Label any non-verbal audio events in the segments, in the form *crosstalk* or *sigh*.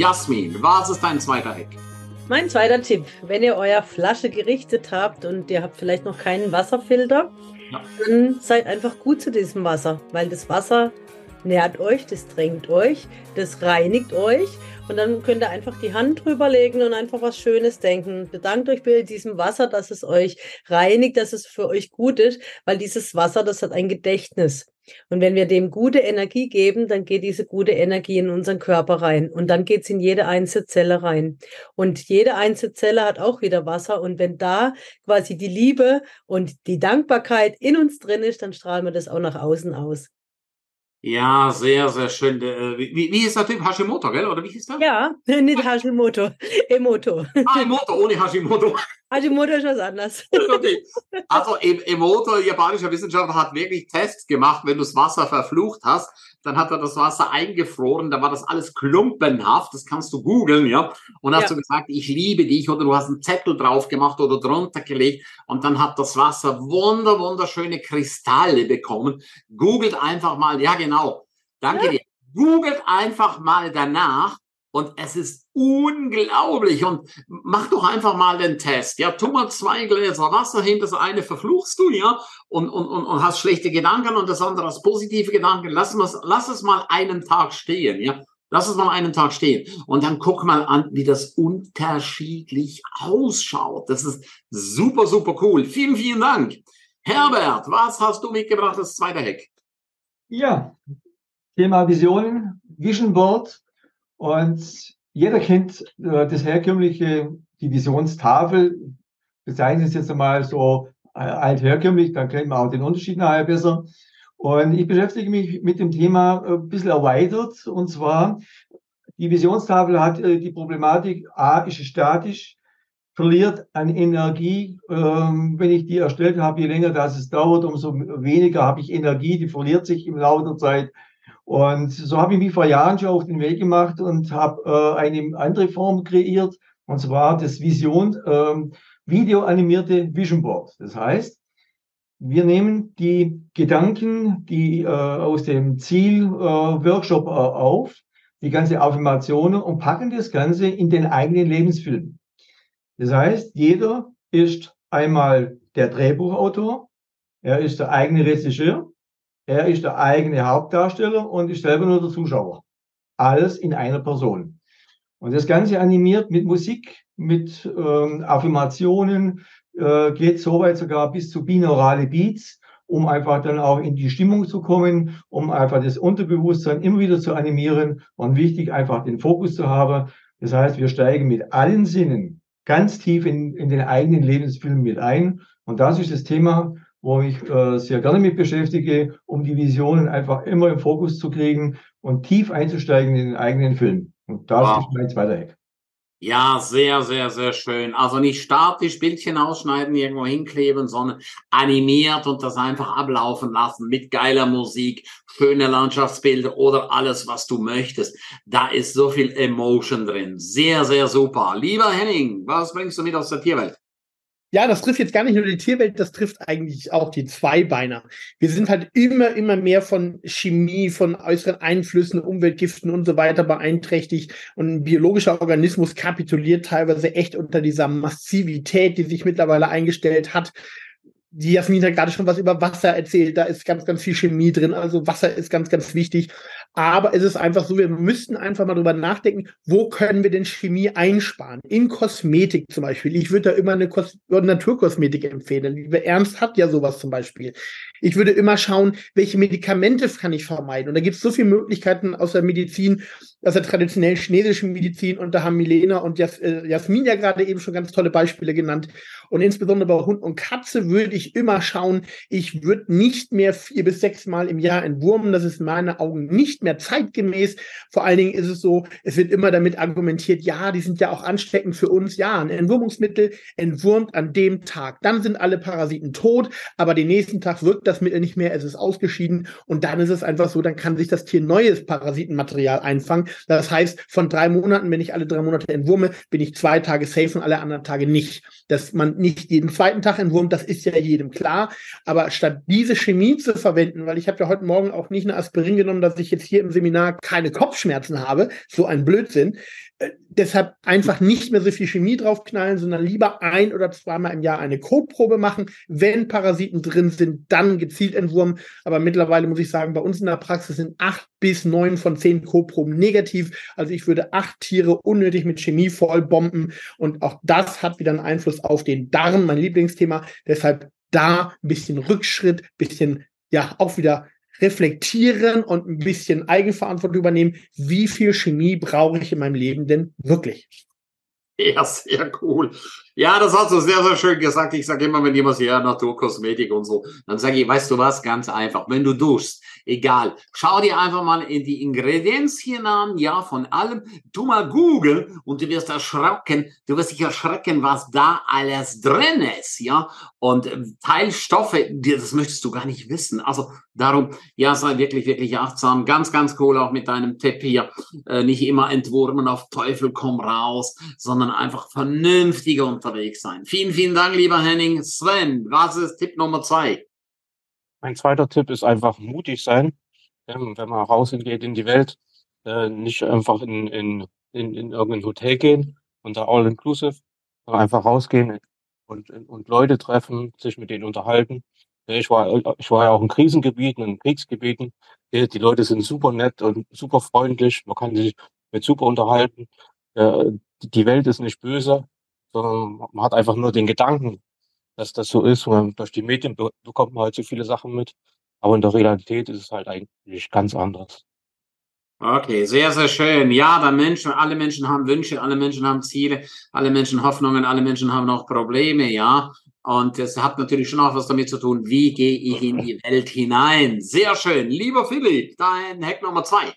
Jasmin, was ist dein zweiter Hack? Mein zweiter Tipp, wenn ihr euer Flasche gerichtet habt und ihr habt vielleicht noch keinen Wasserfilter, ja. dann seid einfach gut zu diesem Wasser, weil das Wasser nährt euch, das drängt euch, das reinigt euch und dann könnt ihr einfach die Hand drüber legen und einfach was Schönes denken. Bedankt euch bei diesem Wasser, dass es euch reinigt, dass es für euch gut ist, weil dieses Wasser, das hat ein Gedächtnis. Und wenn wir dem gute Energie geben, dann geht diese gute Energie in unseren Körper rein. Und dann geht es in jede einzelne Zelle rein. Und jede einzelne Zelle hat auch wieder Wasser. Und wenn da quasi die Liebe und die Dankbarkeit in uns drin ist, dann strahlen wir das auch nach außen aus. Ja, sehr, sehr schön. Äh, wie, wie ist der Typ? Hashimoto, gell? Oder wie hieß der? Ja, *laughs* nicht Hashimoto. Emoto. Ah, Emoto, ohne Hashimoto. *laughs* Hashimoto ist was anderes. *laughs* Okay. Also Emoto, japanischer Wissenschaftler, hat wirklich Tests gemacht, wenn du das Wasser verflucht hast, dann hat er das Wasser eingefroren, da war das alles klumpenhaft, das kannst du googeln, ja. Und hast ja. du gesagt, ich liebe dich oder du hast einen Zettel drauf gemacht oder drunter gelegt und dann hat das Wasser wunder, wunderschöne Kristalle bekommen. Googelt einfach mal, ja genau, danke ja. dir. Googelt einfach mal danach und es ist unglaublich. Und mach doch einfach mal den Test. Ja, tu mal zwei Gläser Wasser hin, das eine verfluchst du, ja, und, und, und, und hast schlechte Gedanken und das andere hast positive Gedanken. Lass, lass es mal einen Tag stehen, ja. Lass es mal einen Tag stehen. Und dann guck mal an, wie das unterschiedlich ausschaut. Das ist super, super cool. Vielen, vielen Dank. Herbert, was hast du mitgebracht als zweiter Hack? Ja, Thema Visionen, Vision Board und jeder kennt äh, das herkömmliche Divisionstafel. Bezeichnen es jetzt einmal so äh, altherkömmlich, dann kennt man auch den Unterschied nachher besser. Und ich beschäftige mich mit dem Thema äh, ein bisschen erweitert. Und zwar, die Visionstafel hat äh, die Problematik, A, ist statisch, verliert an Energie. Ähm, wenn ich die erstellt habe, je länger das es dauert, umso weniger habe ich Energie. Die verliert sich im Laufe der Zeit. Und so habe ich mich vor Jahren schon auf den Weg gemacht und habe äh, eine andere Form kreiert, und zwar das Vision, äh, videoanimierte Vision Board. Das heißt, wir nehmen die Gedanken, die äh, aus dem Ziel-Workshop äh, auf, die ganze Affirmationen und packen das Ganze in den eigenen Lebensfilm. Das heißt, jeder ist einmal der Drehbuchautor, er ist der eigene Regisseur, er ist der eigene Hauptdarsteller und ist selber nur der Zuschauer. Alles in einer Person. Und das Ganze animiert mit Musik, mit ähm, Affirmationen, äh, geht so weit sogar bis zu binaurale Beats, um einfach dann auch in die Stimmung zu kommen, um einfach das Unterbewusstsein immer wieder zu animieren und wichtig einfach den Fokus zu haben. Das heißt, wir steigen mit allen Sinnen ganz tief in, in den eigenen Lebensfilm mit ein. Und das ist das Thema, wo ich äh, sehr gerne mit beschäftige, um die Visionen einfach immer im Fokus zu kriegen und tief einzusteigen in den eigenen Film. Und das wow. ist mein zweiter Hack. Ja, sehr, sehr, sehr schön. Also nicht statisch Bildchen ausschneiden, irgendwo hinkleben, sondern animiert und das einfach ablaufen lassen mit geiler Musik, schöne Landschaftsbilder oder alles, was du möchtest. Da ist so viel Emotion drin. Sehr, sehr super. Lieber Henning, was bringst du mit aus der Tierwelt? Ja, das trifft jetzt gar nicht nur die Tierwelt, das trifft eigentlich auch die Zweibeiner. Wir sind halt immer, immer mehr von Chemie, von äußeren Einflüssen, Umweltgiften und so weiter beeinträchtigt. Und ein biologischer Organismus kapituliert teilweise echt unter dieser Massivität, die sich mittlerweile eingestellt hat die Jasmin hat gerade schon was über Wasser erzählt. Da ist ganz, ganz viel Chemie drin. Also Wasser ist ganz, ganz wichtig. Aber es ist einfach so, wir müssten einfach mal drüber nachdenken, wo können wir denn Chemie einsparen? In Kosmetik zum Beispiel. Ich würde da immer eine Kos Naturkosmetik empfehlen. Liebe Ernst hat ja sowas zum Beispiel. Ich würde immer schauen, welche Medikamente kann ich vermeiden. Und da gibt es so viele Möglichkeiten aus der Medizin, aus der traditionellen chinesischen Medizin. Und da haben Milena und Jas äh, Jasmin ja gerade eben schon ganz tolle Beispiele genannt. Und insbesondere bei Hund und Katze würde ich immer schauen, ich würde nicht mehr vier bis sechs Mal im Jahr entwurmen. Das ist in meinen Augen nicht mehr zeitgemäß. Vor allen Dingen ist es so, es wird immer damit argumentiert, ja, die sind ja auch ansteckend für uns. Ja, ein Entwurmungsmittel entwurmt an dem Tag. Dann sind alle Parasiten tot, aber den nächsten Tag wirkt das Mittel nicht mehr, es ist ausgeschieden und dann ist es einfach so, dann kann sich das Tier neues Parasitenmaterial einfangen. Das heißt, von drei Monaten, wenn ich alle drei Monate entwurme, bin ich zwei Tage safe und alle anderen Tage nicht. Dass man nicht jeden zweiten Tag entwurmt, das ist ja jedem klar. Aber statt diese Chemie zu verwenden, weil ich habe ja heute Morgen auch nicht eine Aspirin genommen, dass ich jetzt hier im Seminar keine Kopfschmerzen habe, so ein Blödsinn, deshalb einfach nicht mehr so viel Chemie draufknallen, sondern lieber ein oder zweimal im Jahr eine Kotprobe machen. Wenn Parasiten drin sind, dann gezielt entwurmen. Aber mittlerweile muss ich sagen, bei uns in der Praxis sind acht bis neun von zehn Kotproben negativ. Also ich würde acht Tiere unnötig mit Chemie vollbomben. Und auch das hat wieder einen Einfluss auf den Darm, mein Lieblingsthema. Deshalb da ein bisschen Rückschritt, bisschen ja auch wieder reflektieren und ein bisschen Eigenverantwortung übernehmen. Wie viel Chemie brauche ich in meinem Leben denn wirklich? Ja, sehr cool. Ja, das hast du sehr, sehr schön gesagt. Ich sage immer, wenn jemand sagt, ja, Naturkosmetik und so, dann sage ich, weißt du was, ganz einfach, wenn du duschst, egal, schau dir einfach mal in die Ingredienzien an, ja, von allem, du mal googeln und du wirst erschrecken, du wirst dich erschrecken, was da alles drin ist, ja, und äh, Teilstoffe, das möchtest du gar nicht wissen. Also darum, ja, sei wirklich, wirklich achtsam. Ganz, ganz cool auch mit deinem Tipp hier. Äh, nicht immer entwurmen auf Teufel komm raus, sondern einfach vernünftiger unterwegs sein. Vielen, vielen Dank, lieber Henning. Sven, was ist Tipp Nummer zwei? Mein zweiter Tipp ist einfach mutig sein, wenn man rausgeht in die Welt. Äh, nicht einfach in, in, in, in irgendein Hotel gehen und da all inclusive, sondern einfach rausgehen, und, und Leute treffen, sich mit denen unterhalten. Ich war, ich war ja auch in Krisengebieten, in Kriegsgebieten. Die Leute sind super nett und super freundlich. Man kann sich mit super unterhalten. Die Welt ist nicht böse, sondern man hat einfach nur den Gedanken, dass das so ist. Und durch die Medien bekommt man halt so viele Sachen mit. Aber in der Realität ist es halt eigentlich ganz anders. Okay, sehr, sehr schön. Ja, der Mensch, alle Menschen haben Wünsche, alle Menschen haben Ziele, alle Menschen Hoffnungen, alle Menschen haben auch Probleme, ja. Und es hat natürlich schon auch was damit zu tun, wie gehe ich in die Welt hinein. Sehr schön. Lieber Philipp, dein Hack Nummer zwei.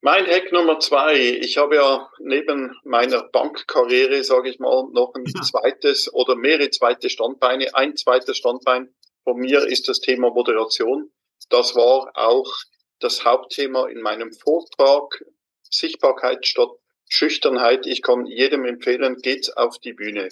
Mein Hack Nummer zwei. Ich habe ja neben meiner Bankkarriere, sage ich mal, noch ein ja. zweites oder mehrere zweite Standbeine. Ein zweites Standbein von mir ist das Thema Moderation. Das war auch das Hauptthema in meinem Vortrag. Sichtbarkeit statt Schüchternheit. Ich kann jedem empfehlen, geht auf die Bühne.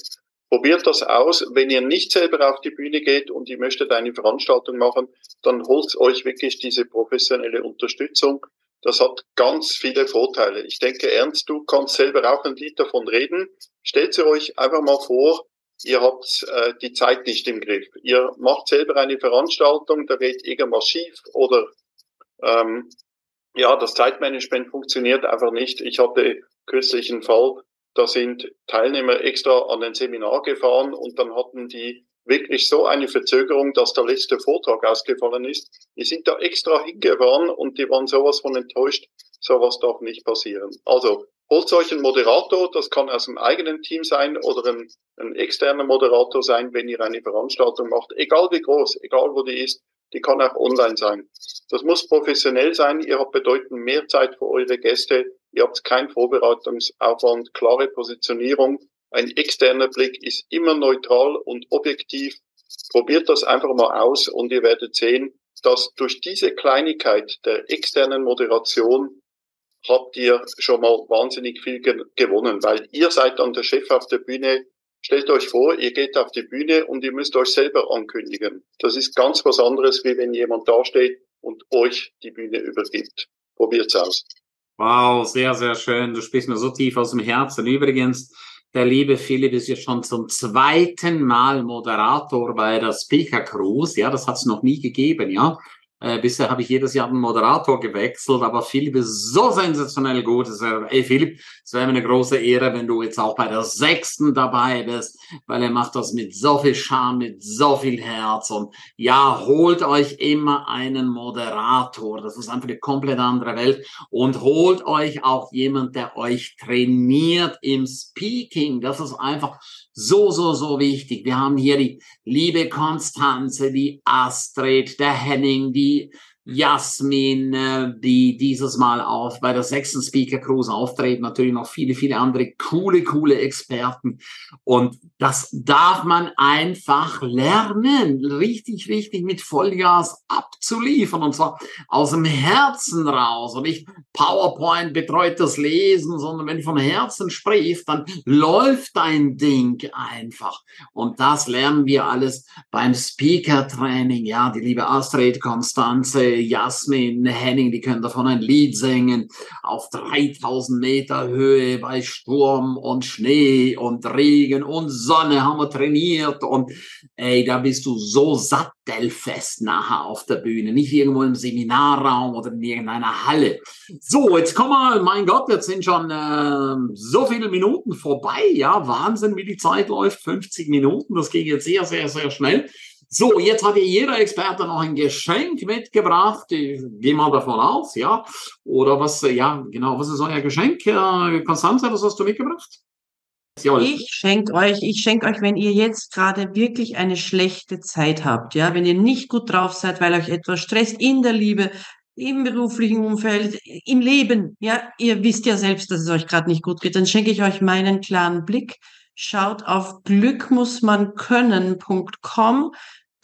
Probiert das aus. Wenn ihr nicht selber auf die Bühne geht und ihr möchtet eine Veranstaltung machen, dann holt euch wirklich diese professionelle Unterstützung. Das hat ganz viele Vorteile. Ich denke, Ernst, du kannst selber auch ein Lied davon reden. Stellt sie euch einfach mal vor, ihr habt äh, die Zeit nicht im Griff. Ihr macht selber eine Veranstaltung, da geht irgendwas schief oder ähm, ja, das Zeitmanagement funktioniert einfach nicht. Ich hatte kürzlich einen Fall, da sind Teilnehmer extra an ein Seminar gefahren und dann hatten die wirklich so eine Verzögerung, dass der letzte Vortrag ausgefallen ist. Die sind da extra hingefahren und die waren sowas von enttäuscht, sowas darf nicht passieren. Also holt euch einen Moderator, das kann aus dem eigenen Team sein oder ein, ein externer Moderator sein, wenn ihr eine Veranstaltung macht, egal wie groß, egal wo die ist, die kann auch online sein. Das muss professionell sein. Ihr habt bedeutend mehr Zeit für eure Gäste. Ihr habt keinen Vorbereitungsaufwand, klare Positionierung. Ein externer Blick ist immer neutral und objektiv. Probiert das einfach mal aus und ihr werdet sehen, dass durch diese Kleinigkeit der externen Moderation habt ihr schon mal wahnsinnig viel gewonnen, weil ihr seid dann der Chef auf der Bühne, Stellt euch vor, ihr geht auf die Bühne und ihr müsst euch selber ankündigen. Das ist ganz was anderes, wie wenn jemand dasteht und euch die Bühne übergibt. Probiert's aus. Wow, sehr, sehr schön. Du sprichst mir so tief aus dem Herzen. Übrigens, der liebe Philipp ist ja schon zum zweiten Mal Moderator bei der Speaker Cruise. Ja, das hat es noch nie gegeben, ja. Äh, bisher habe ich jedes Jahr den Moderator gewechselt, aber Philipp ist so sensationell gut. Ey Philipp, es wäre mir eine große Ehre, wenn du jetzt auch bei der sechsten dabei bist, weil er macht das mit so viel Charme, mit so viel Herz. Und ja, holt euch immer einen Moderator. Das ist einfach eine komplett andere Welt. Und holt euch auch jemand, der euch trainiert im Speaking. Das ist einfach so, so, so wichtig. Wir haben hier die liebe Konstanze, die Astrid, der Henning, die Jasmin, äh, die dieses Mal auf bei der sechsten Speaker Cruise auftreten, natürlich noch viele, viele andere coole, coole Experten. Und das darf man einfach lernen, richtig, richtig mit Vollgas abzuliefern und zwar aus dem Herzen raus und nicht PowerPoint betreutes Lesen, sondern wenn du vom Herzen sprichst, dann läuft dein Ding einfach. Und das lernen wir alles beim Speaker Training. Ja, die liebe Astrid, Konstanze, Jasmin, Henning, die können davon ein Lied singen. Auf 3000 Meter Höhe bei Sturm und Schnee und Regen und Sonne haben wir trainiert. Und ey, da bist du so sattelfest nachher auf der Bühne, nicht irgendwo im Seminarraum oder in irgendeiner Halle. So, jetzt kommen wir, mein Gott, jetzt sind schon äh, so viele Minuten vorbei, ja, Wahnsinn, wie die Zeit läuft, 50 Minuten, das ging jetzt sehr, sehr, sehr schnell. So, jetzt hat jeder Experte noch ein Geschenk mitgebracht. Ich gehe mal davon aus, ja. Oder was, ja, genau, was ist euer Geschenk? Konstanze, was hast du mitgebracht? Ich schenke euch, ich schenke euch, wenn ihr jetzt gerade wirklich eine schlechte Zeit habt, ja, wenn ihr nicht gut drauf seid, weil euch etwas stresst in der Liebe, im beruflichen Umfeld, im Leben, ja, ihr wisst ja selbst, dass es euch gerade nicht gut geht, dann schenke ich euch meinen klaren Blick. Schaut auf glückmussmankönnen.com.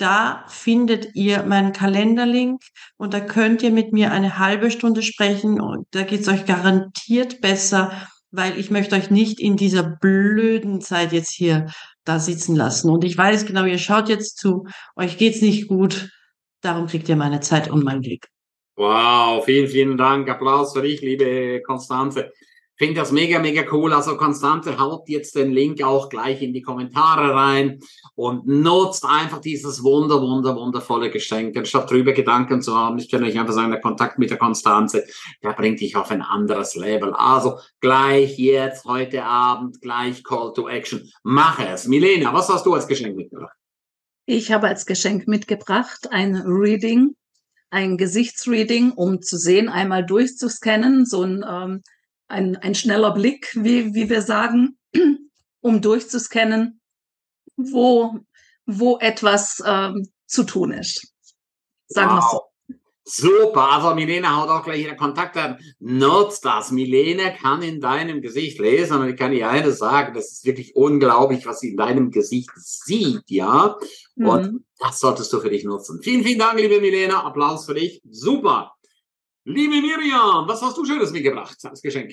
Da findet ihr meinen Kalenderlink und da könnt ihr mit mir eine halbe Stunde sprechen und da geht's euch garantiert besser, weil ich möchte euch nicht in dieser blöden Zeit jetzt hier da sitzen lassen. Und ich weiß genau, ihr schaut jetzt zu, euch geht's nicht gut, darum kriegt ihr meine Zeit und mein Glück. Wow, vielen, vielen Dank. Applaus für dich, liebe Konstanze finde das mega, mega cool. Also Konstante haut jetzt den Link auch gleich in die Kommentare rein und nutzt einfach dieses wunder, wunder, wundervolle Geschenk. Anstatt drüber Gedanken zu haben, ich kann euch einfach sagen, der Kontakt mit der Konstanze, der bringt dich auf ein anderes Level. Also gleich jetzt, heute Abend, gleich Call to Action. Mach es. Milena, was hast du als Geschenk mitgebracht? Ich habe als Geschenk mitgebracht ein Reading, ein Gesichtsreading, um zu sehen, einmal durchzuscannen, so ein ähm, ein, ein schneller Blick, wie, wie wir sagen, *clears throat* um durchzuscannen, wo, wo etwas ähm, zu tun ist. Sagen wow. wir so. Super, also Milena haut auch gleich ihre Kontakte Nutzt das. Milena kann in deinem Gesicht lesen und ich kann dir eines sagen, das ist wirklich unglaublich, was sie in deinem Gesicht sieht, ja. Und mhm. das solltest du für dich nutzen. Vielen, vielen Dank, liebe Milena. Applaus für dich. Super. Liebe Miriam, was hast du Schönes mitgebracht als Geschenk?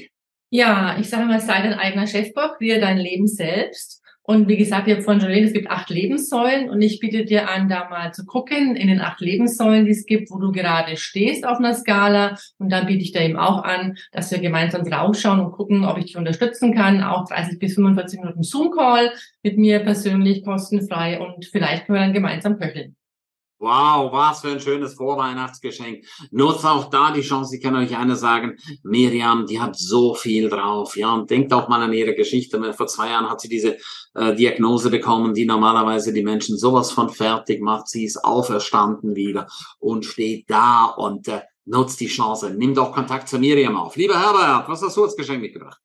Ja, ich sage mal, sei dein eigener Chefbock, kreiere dein Leben selbst. Und wie gesagt, ich habe vorhin schon erwähnt, es gibt acht Lebenssäulen und ich biete dir an, da mal zu gucken in den acht Lebenssäulen, die es gibt, wo du gerade stehst auf einer Skala. Und dann biete ich dir eben auch an, dass wir gemeinsam draufschauen und gucken, ob ich dich unterstützen kann. Auch 30 bis 45 Minuten Zoom-Call mit mir persönlich kostenfrei und vielleicht können wir dann gemeinsam köcheln. Wow, was für ein schönes Vorweihnachtsgeschenk. Nutzt auch da die Chance, ich kann euch eine sagen, Miriam, die hat so viel drauf, ja, und denkt auch mal an ihre Geschichte. Vor zwei Jahren hat sie diese äh, Diagnose bekommen, die normalerweise die Menschen sowas von fertig macht. Sie ist auferstanden wieder und steht da und äh, nutzt die Chance. Nimm doch Kontakt zu Miriam auf. Lieber Herbert, was hast du als Geschenk mitgebracht?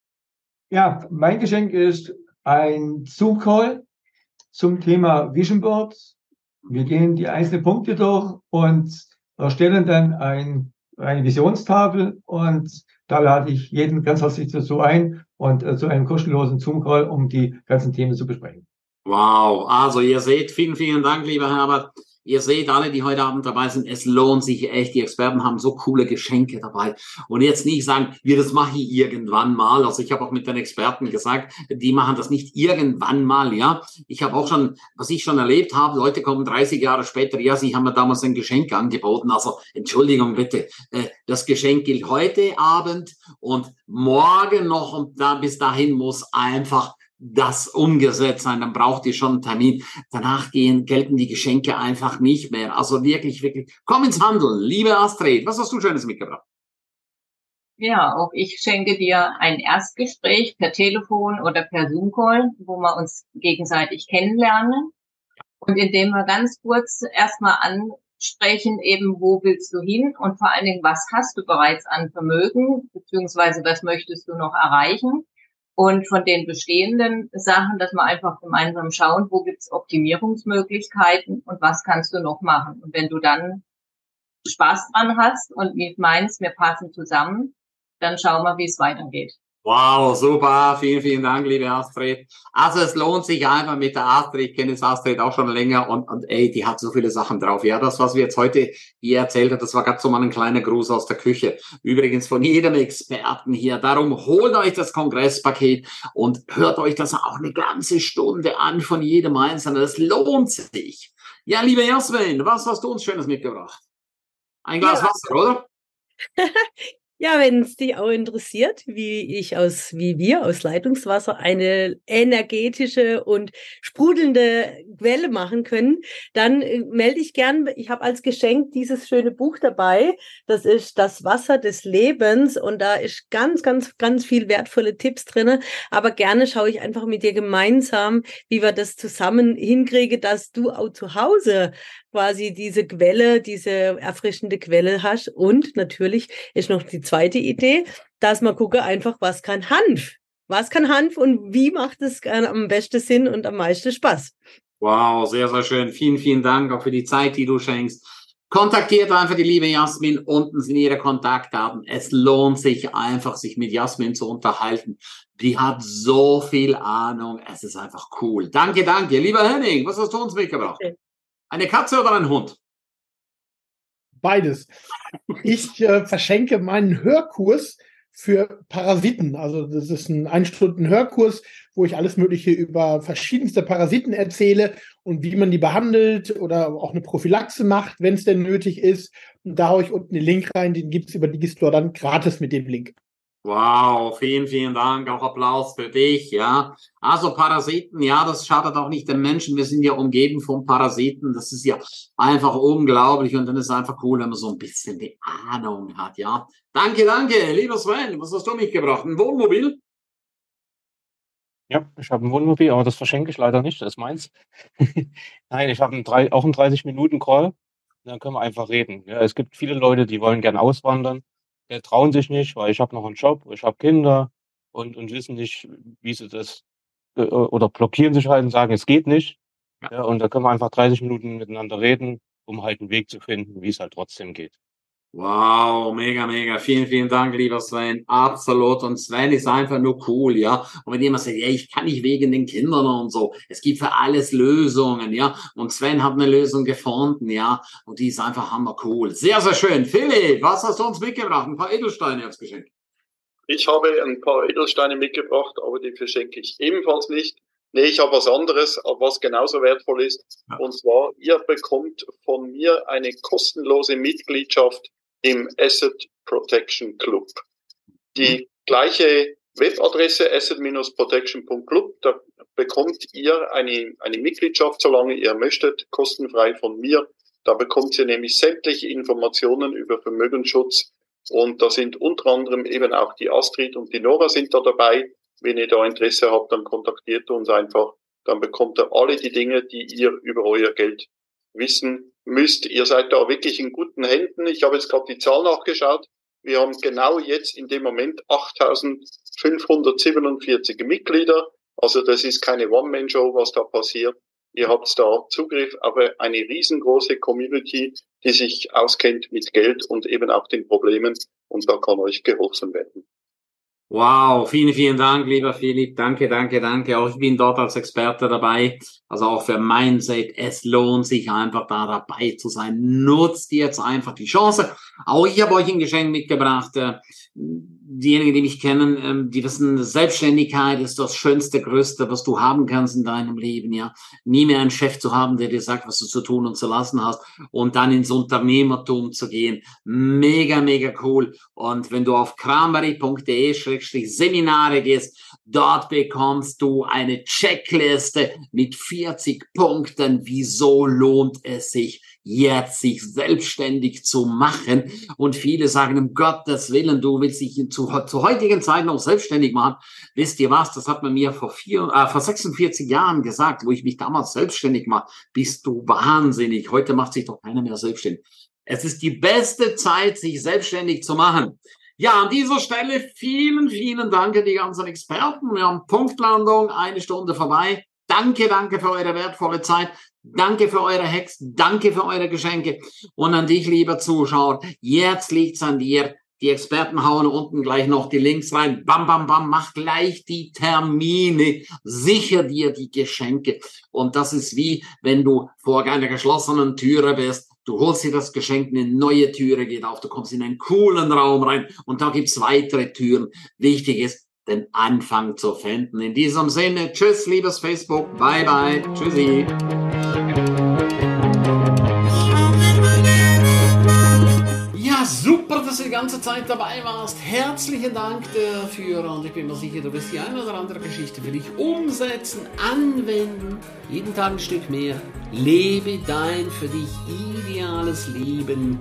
Ja, mein Geschenk ist ein Zoom-Call zum Thema Vision Boards wir gehen die einzelnen Punkte durch und erstellen dann ein, eine Visionstafel und da lade ich jeden ganz herzlich dazu ein und äh, zu einem kostenlosen Zoom-Call, um die ganzen Themen zu besprechen. Wow, also ihr seht, vielen, vielen Dank, lieber Herbert. Ihr seht alle, die heute Abend dabei sind, es lohnt sich echt. Die Experten haben so coole Geschenke dabei. Und jetzt nicht sagen, wir das mache ich irgendwann mal. Also ich habe auch mit den Experten gesagt, die machen das nicht irgendwann mal, ja. Ich habe auch schon, was ich schon erlebt habe, Leute kommen 30 Jahre später, ja, sie haben mir damals ein Geschenk angeboten. Also Entschuldigung bitte, äh, das Geschenk gilt heute Abend und morgen noch und da bis dahin muss einfach das umgesetzt sein, dann braucht ihr schon einen Termin. Danach gehen, gelten die Geschenke einfach nicht mehr. Also wirklich, wirklich, komm ins Handeln. Liebe Astrid, was hast du Schönes mitgebracht? Ja, auch ich schenke dir ein Erstgespräch per Telefon oder per Zoom-Call, wo wir uns gegenseitig kennenlernen. Und indem wir ganz kurz erstmal ansprechen, eben, wo willst du hin und vor allen Dingen, was hast du bereits an Vermögen, beziehungsweise was möchtest du noch erreichen? Und von den bestehenden Sachen, dass wir einfach gemeinsam schauen, wo gibt's Optimierungsmöglichkeiten und was kannst du noch machen. Und wenn du dann Spaß dran hast und meinst, wir passen zusammen, dann schauen wir, wie es weitergeht. Wow, super. Vielen, vielen Dank, liebe Astrid. Also es lohnt sich einfach mit der Astrid. Ich kenne das Astrid auch schon länger und, und ey, die hat so viele Sachen drauf. Ja, das, was wir jetzt heute hier erzählt hat, das war gerade so mal ein kleiner Gruß aus der Küche. Übrigens von jedem Experten hier. Darum holt euch das Kongresspaket und hört euch das auch eine ganze Stunde an von jedem Einzelnen. Das lohnt sich. Ja, liebe Jasmin, was hast du uns Schönes mitgebracht? Ein Glas ja. Wasser, oder? *laughs* Ja, wenn es dich auch interessiert, wie ich aus, wie wir aus Leitungswasser eine energetische und sprudelnde Quelle machen können, dann äh, melde ich gern. Ich habe als Geschenk dieses schöne Buch dabei. Das ist das Wasser des Lebens und da ist ganz, ganz, ganz viel wertvolle Tipps drinne. Aber gerne schaue ich einfach mit dir gemeinsam, wie wir das zusammen hinkriegen, dass du auch zu Hause quasi diese Quelle, diese erfrischende Quelle hast. Und natürlich ist noch die zweite Idee, dass man gucke einfach, was kann Hanf? Was kann Hanf und wie macht es am besten Sinn und am meisten Spaß? Wow, sehr, sehr schön. Vielen, vielen Dank auch für die Zeit, die du schenkst. Kontaktiert einfach die liebe Jasmin. Unten sind ihre Kontaktdaten. Es lohnt sich einfach, sich mit Jasmin zu unterhalten. Die hat so viel Ahnung. Es ist einfach cool. Danke, danke. Lieber Henning, was hast du uns mitgebracht? Eine Katze oder ein Hund? Beides. Ich äh, verschenke meinen Hörkurs für Parasiten. Also das ist ein Einstunden Hörkurs, wo ich alles Mögliche über verschiedenste Parasiten erzähle und wie man die behandelt oder auch eine Prophylaxe macht, wenn es denn nötig ist. Und da haue ich unten den Link rein, den gibt es über Digistore dann gratis mit dem Link. Wow, vielen, vielen Dank. Auch Applaus für dich, ja. Also Parasiten, ja, das schadet auch nicht den Menschen. Wir sind ja umgeben von Parasiten. Das ist ja einfach unglaublich. Und dann ist es einfach cool, wenn man so ein bisschen die Ahnung hat, ja. Danke, danke, lieber Sven. Was hast du mitgebracht? Ein Wohnmobil? Ja, ich habe ein Wohnmobil, aber das verschenke ich leider nicht. Das ist meins. *laughs* Nein, ich habe auch einen 30-Minuten-Call. Dann können wir einfach reden. Ja, es gibt viele Leute, die wollen gern auswandern äh, trauen sich nicht, weil ich habe noch einen Job, ich habe Kinder und, und wissen nicht, wie sie das äh, oder blockieren sich halt und sagen, es geht nicht. Ja, und da können wir einfach 30 Minuten miteinander reden, um halt einen Weg zu finden, wie es halt trotzdem geht. Wow, mega, mega. Vielen, vielen Dank, lieber Sven. Absolut. Und Sven ist einfach nur cool, ja. Und wenn jemand sagt, ja, ich kann nicht wegen den Kindern und so. Es gibt für alles Lösungen, ja. Und Sven hat eine Lösung gefunden, ja. Und die ist einfach hammer cool. Sehr, sehr schön. Philipp, was hast du uns mitgebracht? Ein paar Edelsteine als Geschenk. Ich habe ein paar Edelsteine mitgebracht, aber die verschenke ich ebenfalls nicht. Nee, ich habe was anderes, was genauso wertvoll ist. Und zwar, ihr bekommt von mir eine kostenlose Mitgliedschaft im Asset Protection Club. Die mhm. gleiche Webadresse asset-protection.club, da bekommt ihr eine, eine Mitgliedschaft, solange ihr möchtet, kostenfrei von mir. Da bekommt ihr nämlich sämtliche Informationen über Vermögensschutz und da sind unter anderem eben auch die Astrid und die Nora sind da dabei. Wenn ihr da Interesse habt, dann kontaktiert uns einfach. Dann bekommt ihr alle die Dinge, die ihr über euer Geld wissen müsst, ihr seid da wirklich in guten Händen. Ich habe jetzt gerade die Zahl nachgeschaut. Wir haben genau jetzt in dem Moment 8547 Mitglieder. Also das ist keine One-Man-Show, was da passiert. Ihr habt da Zugriff auf eine riesengroße Community, die sich auskennt mit Geld und eben auch den Problemen. Und da kann euch geholfen werden. Wow, vielen, vielen Dank, lieber Philipp. Danke, danke, danke. Auch ich bin dort als Experte dabei. Also auch für Mindset. Es lohnt sich einfach da dabei zu sein. Nutzt jetzt einfach die Chance. Auch ich habe euch ein Geschenk mitgebracht. Diejenigen, die mich kennen, ähm, die wissen, Selbstständigkeit ist das Schönste, Größte, was du haben kannst in deinem Leben, ja. Nie mehr einen Chef zu haben, der dir sagt, was du zu tun und zu lassen hast und dann ins Unternehmertum zu gehen. Mega, mega cool. Und wenn du auf kramari.de-seminare gehst, dort bekommst du eine Checkliste mit 40 Punkten. Wieso lohnt es sich? Jetzt sich selbstständig zu machen. Und viele sagen, um Gottes Willen, du willst dich zu, zu heutigen Zeit noch selbstständig machen. Wisst ihr was? Das hat man mir vor, vier, äh, vor 46 Jahren gesagt, wo ich mich damals selbstständig mache. Bist du wahnsinnig? Heute macht sich doch keiner mehr selbstständig. Es ist die beste Zeit, sich selbstständig zu machen. Ja, an dieser Stelle vielen, vielen Dank an die ganzen Experten. Wir haben Punktlandung, eine Stunde vorbei. Danke, danke für eure wertvolle Zeit. Danke für eure Hacks. Danke für eure Geschenke. Und an dich, lieber Zuschauer, jetzt liegt's an dir. Die Experten hauen unten gleich noch die Links rein. Bam, bam, bam, mach gleich die Termine. Sicher dir die Geschenke. Und das ist wie, wenn du vor einer geschlossenen Türe bist. Du holst dir das Geschenk, eine neue Türe geht auf, du kommst in einen coolen Raum rein und da gibt's weitere Türen. Wichtig ist, den Anfang zu finden. In diesem Sinne, tschüss, liebes Facebook, bye bye, tschüssi. ganze Zeit dabei warst. Herzlichen Dank dafür und ich bin mir sicher, du wirst die eine oder andere Geschichte für dich umsetzen, anwenden. Jeden Tag ein Stück mehr. Lebe dein für dich ideales Leben.